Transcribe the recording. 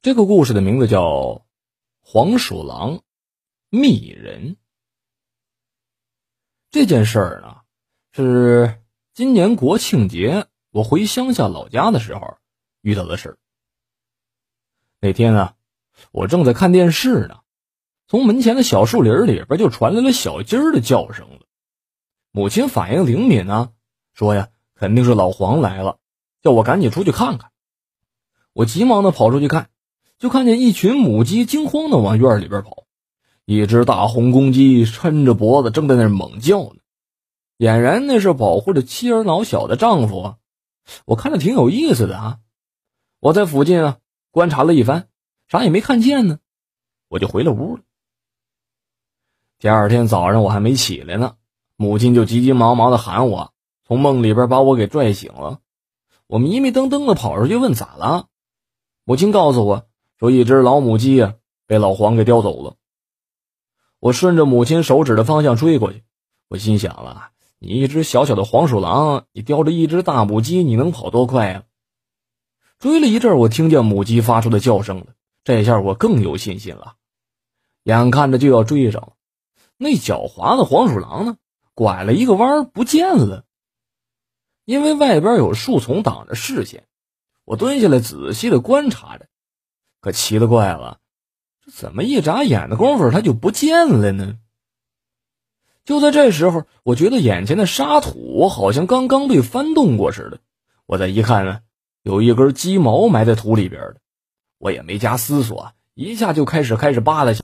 这个故事的名字叫《黄鼠狼觅人》。这件事儿呢，是今年国庆节我回乡下老家的时候遇到的事儿。那天啊，我正在看电视呢，从门前的小树林里边就传来了小鸡儿的叫声了。母亲反应灵敏啊，说呀，肯定是老黄来了，叫我赶紧出去看看。我急忙的跑出去看。就看见一群母鸡惊慌的往院里边跑，一只大红公鸡抻着脖子正在那猛叫呢，俨然那是保护着妻儿老小的丈夫啊！我看着挺有意思的啊！我在附近啊观察了一番，啥也没看见呢，我就回了屋了。第二天早上我还没起来呢，母亲就急急忙忙的喊我，从梦里边把我给拽醒了。我迷迷瞪瞪的跑出去问咋了，母亲告诉我。说一只老母鸡呀，被老黄给叼走了。我顺着母亲手指的方向追过去，我心想了：你一只小小的黄鼠狼，你叼着一只大母鸡，你能跑多快呀？追了一阵，我听见母鸡发出的叫声了，这下我更有信心了。眼看着就要追上了，那狡猾的黄鼠狼呢，拐了一个弯不见了。因为外边有树丛挡着视线，我蹲下来仔细的观察着。可奇了怪了，这怎么一眨眼的功夫，他就不见了呢？就在这时候，我觉得眼前的沙土好像刚刚被翻动过似的。我再一看呢，有一根鸡毛埋在土里边的，我也没加思索，一下就开始开始扒拉起。